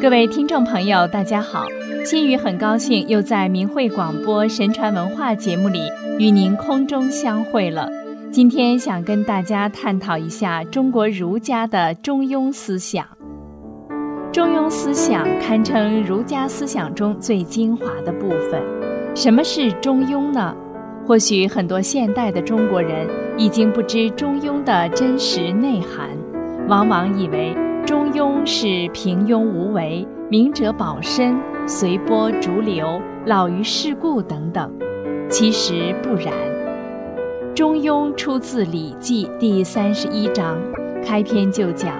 各位听众朋友，大家好！心雨很高兴又在明慧广播神传文化节目里与您空中相会了。今天想跟大家探讨一下中国儒家的中庸思想。中庸思想堪称儒家思想中最精华的部分。什么是中庸呢？或许很多现代的中国人已经不知中庸的真实内涵，往往以为中庸是平庸无为、明哲保身、随波逐流、老于世故等等。其实不然。中庸出自《礼记》第三十一章，开篇就讲：“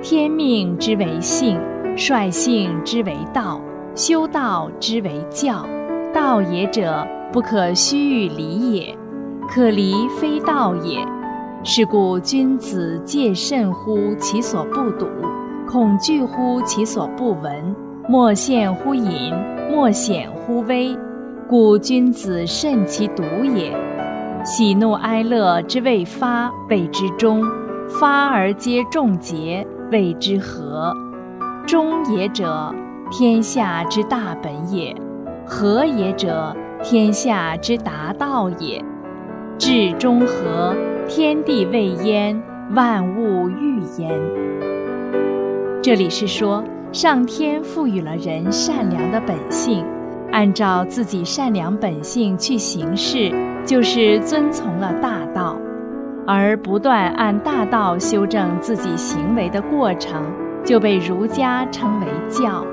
天命之为性，率性之为道，修道之为教。道也者，不可须臾离也，可离非道也。是故君子戒慎乎其所不睹，恐惧乎其所不闻，莫陷乎隐，莫显乎微。故君子慎其独也。”喜怒哀乐之未发，谓之中；发而皆众结，谓之和。中也者，天下之大本也；和也者，天下之达道也。至中和，天地未焉，万物欲焉。这里是说，上天赋予了人善良的本性，按照自己善良本性去行事。就是遵从了大道，而不断按大道修正自己行为的过程，就被儒家称为教。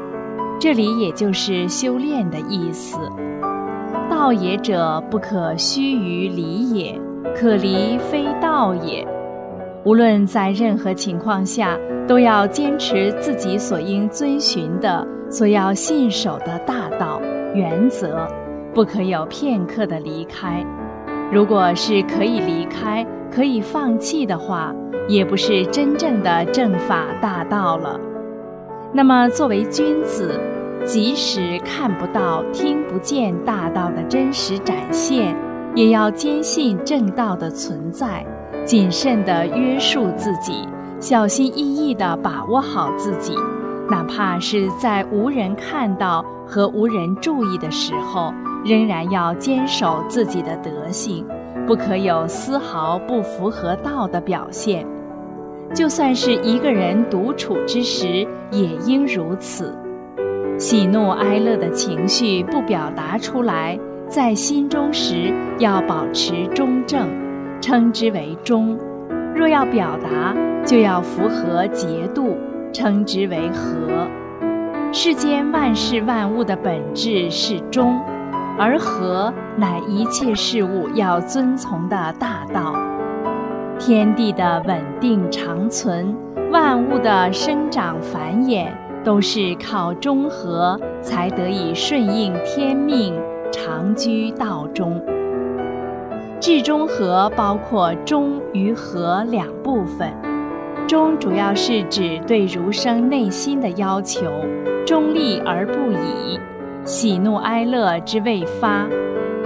这里也就是修炼的意思。道也者，不可须臾离也，可离非道也。无论在任何情况下，都要坚持自己所应遵循的、所要信守的大道原则，不可有片刻的离开。如果是可以离开、可以放弃的话，也不是真正的正法大道了。那么，作为君子，即使看不到、听不见大道的真实展现，也要坚信正道的存在，谨慎地约束自己，小心翼翼地把握好自己，哪怕是在无人看到和无人注意的时候。仍然要坚守自己的德性，不可有丝毫不符合道的表现。就算是一个人独处之时，也应如此。喜怒哀乐的情绪不表达出来，在心中时要保持中正，称之为中；若要表达，就要符合节度，称之为和。世间万事万物的本质是中。而和乃一切事物要遵从的大道，天地的稳定长存，万物的生长繁衍，都是靠中和才得以顺应天命，长居道中。至中和包括中与和两部分，中主要是指对儒生内心的要求，中立而不倚。喜怒哀乐之未发，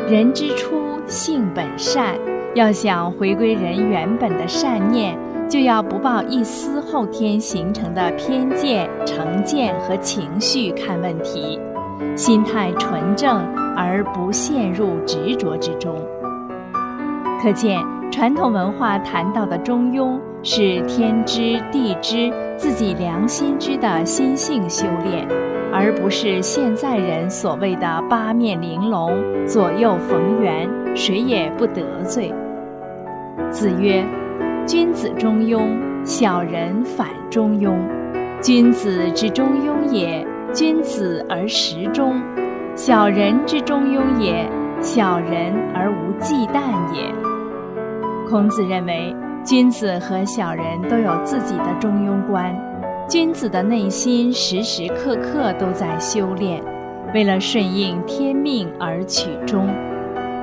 人之初性本善，要想回归人原本的善念，就要不抱一丝后天形成的偏见、成见和情绪看问题，心态纯正而不陷入执着之中。可见，传统文化谈到的中庸，是天知地知、自己良心知的心性修炼。而不是现在人所谓的八面玲珑、左右逢源，谁也不得罪。子曰：“君子中庸，小人反中庸。君子之中庸也，君子而时中；小人之中庸也，小人而无忌惮也。”孔子认为，君子和小人都有自己的中庸观。君子的内心时时刻刻都在修炼，为了顺应天命而取中；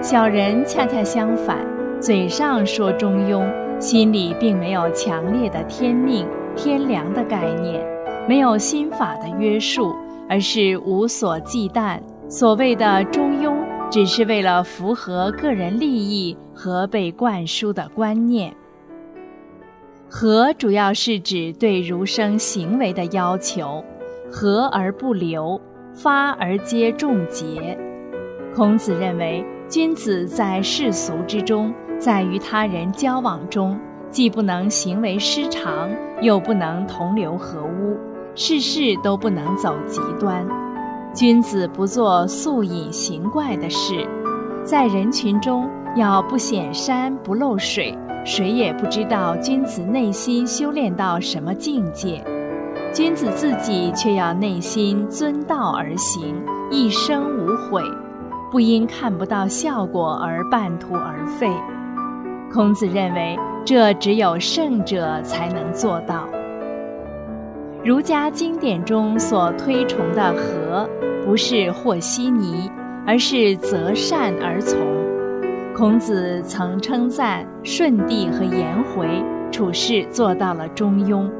小人恰恰相反，嘴上说中庸，心里并没有强烈的天命、天良的概念，没有心法的约束，而是无所忌惮。所谓的中庸，只是为了符合个人利益和被灌输的观念。和主要是指对儒生行为的要求，和而不流，发而皆众节。孔子认为，君子在世俗之中，在与他人交往中，既不能行为失常，又不能同流合污，事事都不能走极端。君子不做素隐形怪的事，在人群中要不显山不露水，谁也不知道君子内心修炼到什么境界。君子自己却要内心遵道而行，一生无悔，不因看不到效果而半途而废。孔子认为，这只有圣者才能做到。儒家经典中所推崇的和，不是和稀泥，而是择善而从。孔子曾称赞舜帝和颜回处事做到了中庸。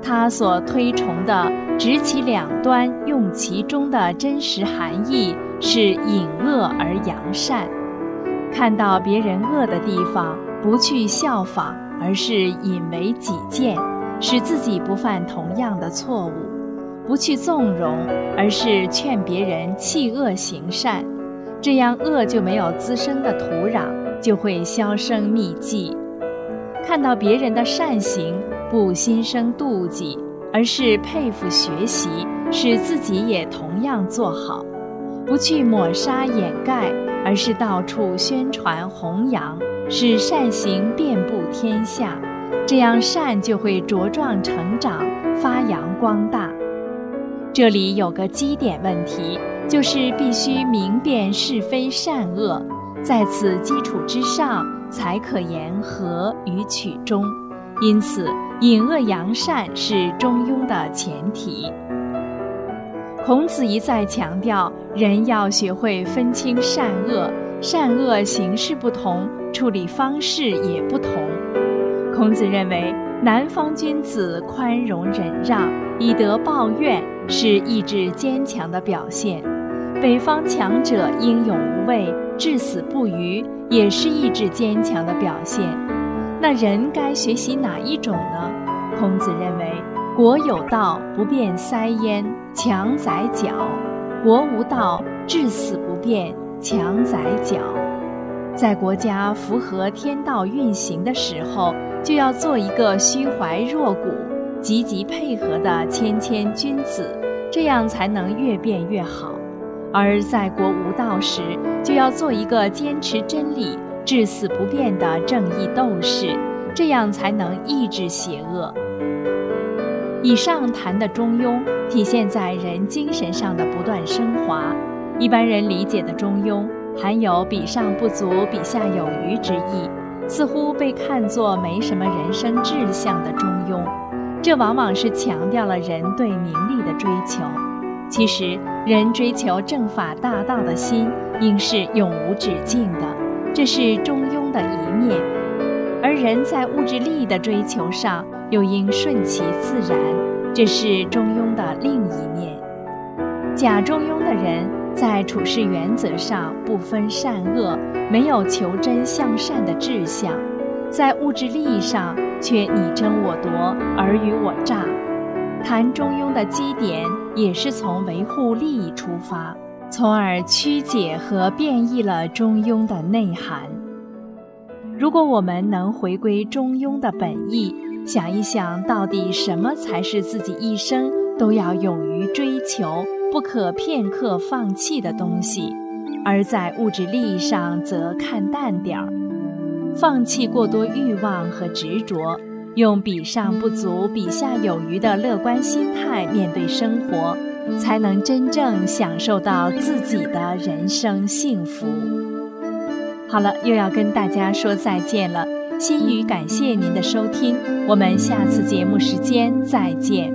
他所推崇的“执其两端，用其中”的真实含义是隐恶而扬善，看到别人恶的地方，不去效仿，而是引为己见，使自己不犯同样的错误；不去纵容，而是劝别人弃恶行善，这样恶就没有滋生的土壤，就会销声匿迹。看到别人的善行。不心生妒忌，而是佩服学习，使自己也同样做好；不去抹杀掩盖，而是到处宣传弘扬，使善行遍布天下。这样善就会茁壮成长，发扬光大。这里有个基点问题，就是必须明辨是非善恶，在此基础之上，才可言和与取中。因此，隐恶扬善是中庸的前提。孔子一再强调，人要学会分清善恶，善恶形式不同，处理方式也不同。孔子认为，南方君子宽容忍让，以德报怨，是意志坚强的表现；北方强者英勇无畏，至死不渝，也是意志坚强的表现。那人该学习哪一种呢？孔子认为，国有道，不变塞焉，强宰脚；国无道，至死不变，强宰脚。在国家符合天道运行的时候，就要做一个虚怀若谷、积极配合的谦谦君子，这样才能越变越好；而在国无道时，就要做一个坚持真理。至死不变的正义斗士，这样才能抑制邪恶。以上谈的中庸，体现在人精神上的不断升华。一般人理解的中庸，含有比上不足，比下有余之意，似乎被看作没什么人生志向的中庸。这往往是强调了人对名利的追求。其实，人追求正法大道的心，应是永无止境的。这是中庸的一面，而人在物质利益的追求上又应顺其自然，这是中庸的另一面。假中庸的人在处事原则上不分善恶，没有求真向善的志向，在物质利益上却你争我夺、尔虞我诈。谈中庸的基点也是从维护利益出发。从而曲解和变异了中庸的内涵。如果我们能回归中庸的本意，想一想到底什么才是自己一生都要勇于追求、不可片刻放弃的东西，而在物质利益上则看淡点儿，放弃过多欲望和执着，用比上不足、比下有余的乐观心态面对生活。才能真正享受到自己的人生幸福。好了，又要跟大家说再见了。心语感谢您的收听，我们下次节目时间再见。